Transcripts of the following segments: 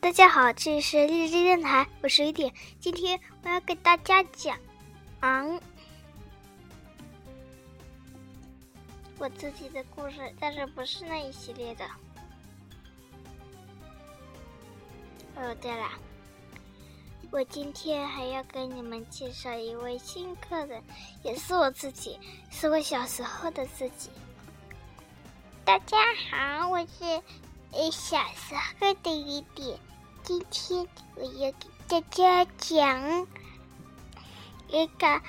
大家好，这里是励志电台，我是雨点。今天我要给大家讲嗯我自己的故事，但是不是那一系列的。哦，对了，我今天还要给你们介绍一位新客人，也是我自己，是我小时候的自己。大家好，我是小时候的一点。今天我要给大家讲一个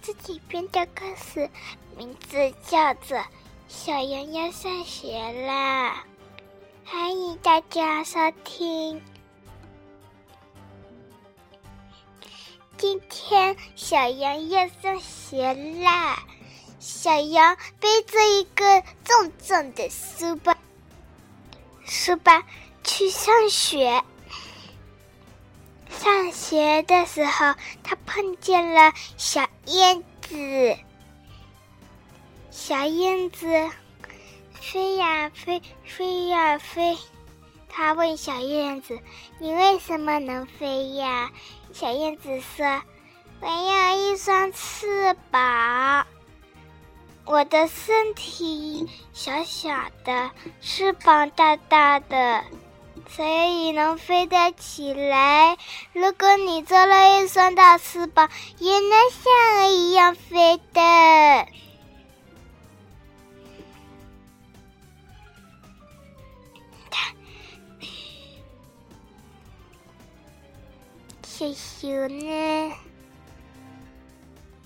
自己编的故事，名字叫做《小羊要上学了》，欢迎大家收听。今天小羊要上学啦，小羊背着一个重重的书包，书包去上学。上学的时候，他碰见了小燕子。小燕子飞呀飞，飞呀飞。他问小燕子：“你为什么能飞呀？”小燕子说：“我有一双翅膀，我的身体小小的，翅膀大大的。”所以能飞得起来。如果你做了一双大翅膀，也能像我一样飞的。小熊呢？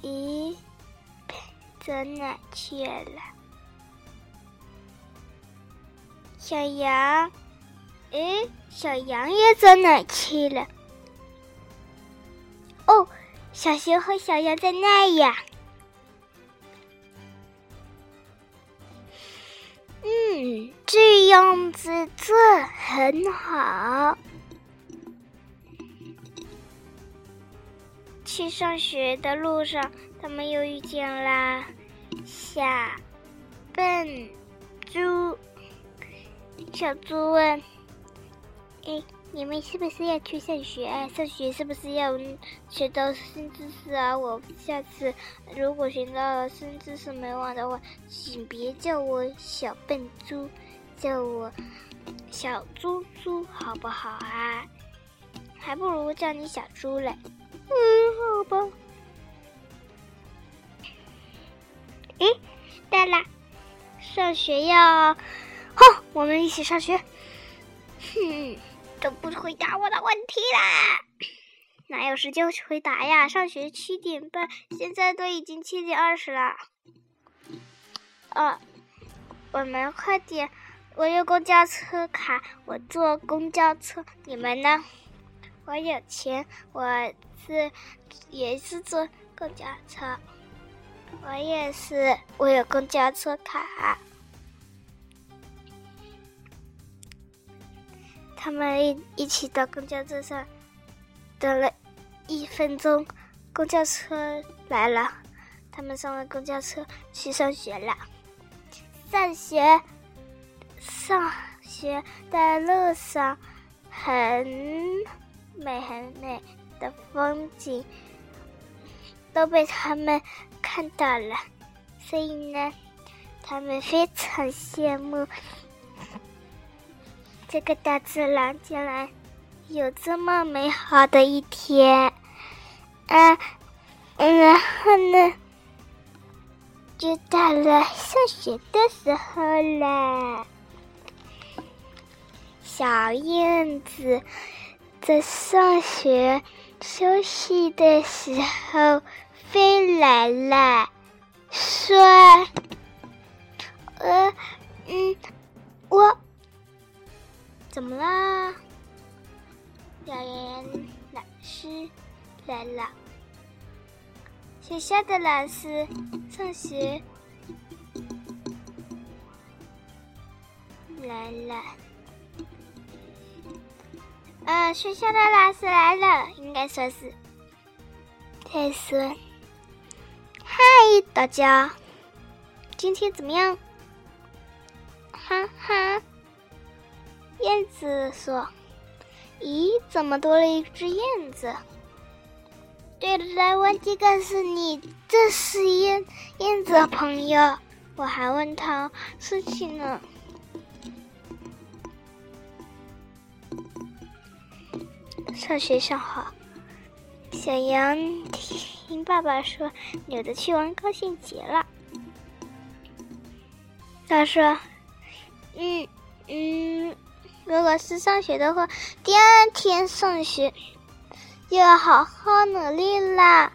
咦，走哪去了？小羊。哎，小羊也走哪去了？哦，小熊和小羊在那呀。嗯，这样子做很好。去上学的路上，他们又遇见了小笨猪。小猪问。哎，你们是不是要去上学？上学是不是要学到新知识啊？我下次如果学到了新知识没忘的话，请别叫我小笨猪，叫我小猪猪，好不好啊？还不如叫你小猪嘞。嗯，好吧。哎，对了，上学要，好，我们一起上学。哼。都不回答我的问题啦！哪有时间回答呀？上学七点半，现在都已经七点二十了。哦，我们快点！我有公交车卡，我坐公交车。你们呢？我有钱，我是也是坐公交车。我也是，我有公交车卡。他们一一起到公交车上，等了一分钟，公交车来了，他们上了公交车去上学了。上学，上学的路上很美很美的风景都被他们看到了，所以呢，他们非常羡慕。这个大自然竟然有这么美好的一天，啊，然后呢，就到了上学的时候了。小燕子在上学休息的时候飞来了，说：“呃，嗯，我。”怎么啦？表演老师来了，学校的老师上学来了。呃，学校的老师来了，应该说是。他说：“嗨，大家，今天怎么样？”哈哈。燕子说：“咦，怎么多了一只燕子？对了，来忘记告诉你，这是燕燕子的朋友。我还问他事情呢。上学上好，小羊听爸爸说，有的去玩高兴极了。他说：“嗯嗯，如果是上学的话，第二天上学就要好好努力啦。”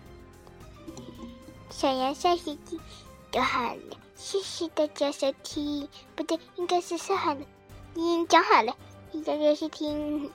小羊下学期就好了，谢谢大家收听。不对，应该是说好了，嗯，讲好了，谢谢大家收听。